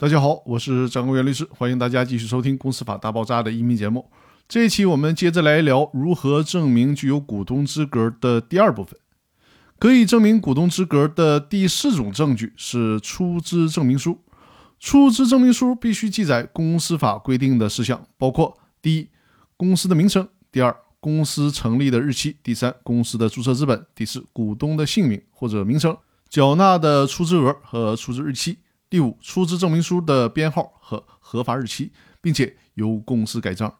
大家好，我是张国元律师，欢迎大家继续收听《公司法大爆炸》的音频节目。这一期我们接着来聊如何证明具有股东资格的第二部分。可以证明股东资格的第四种证据是出资证明书。出资证明书必须记载公司法规定的事项，包括：第一，公司的名称；第二，公司成立的日期；第三，公司的注册资本；第四，股东的姓名或者名称、缴纳的出资额和出资日期；第五，出资证明书的编号和核发日期，并且由公司盖章。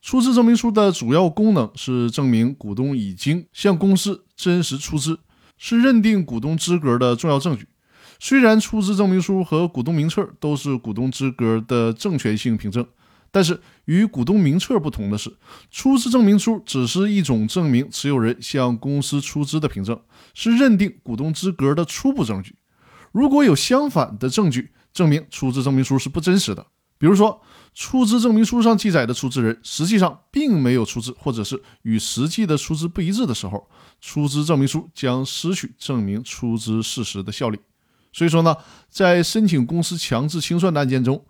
出资证明书的主要功能是证明股东已经向公司真实出资，是认定股东资格的重要证据。虽然出资证明书和股东名册都是股东资格的证权性凭证，但是与股东名册不同的是，出资证明书只是一种证明持有人向公司出资的凭证，是认定股东资格的初步证据。如果有相反的证据证明出资证明书是不真实的，比如说，出资证明书上记载的出资人实际上并没有出资，或者是与实际的出资不一致的时候，出资证明书将失去证明出资事实的效力。所以说呢，在申请公司强制清算的案件中，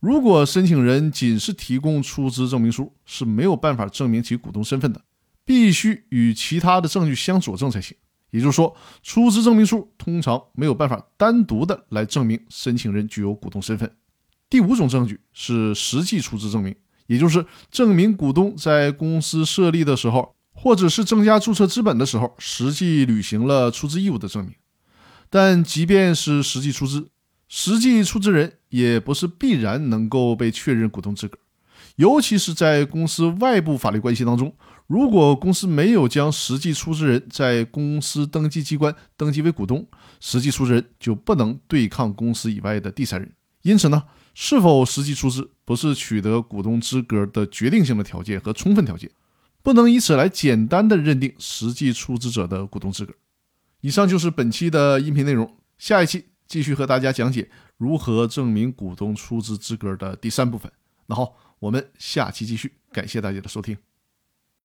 如果申请人仅是提供出资证明书，是没有办法证明其股东身份的，必须与其他的证据相佐证才行。也就是说，出资证明书通常没有办法单独的来证明申请人具有股东身份。第五种证据是实际出资证明，也就是证明股东在公司设立的时候，或者是增加注册资本的时候，实际履行了出资义务的证明。但即便是实际出资，实际出资人也不是必然能够被确认股东资格，尤其是在公司外部法律关系当中，如果公司没有将实际出资人在公司登记机关登记为股东，实际出资人就不能对抗公司以外的第三人。因此呢？是否实际出资不是取得股东资格的决定性的条件和充分条件，不能以此来简单的认定实际出资者的股东资格。以上就是本期的音频内容，下一期继续和大家讲解如何证明股东出资资格的第三部分。那好，我们下期继续，感谢大家的收听。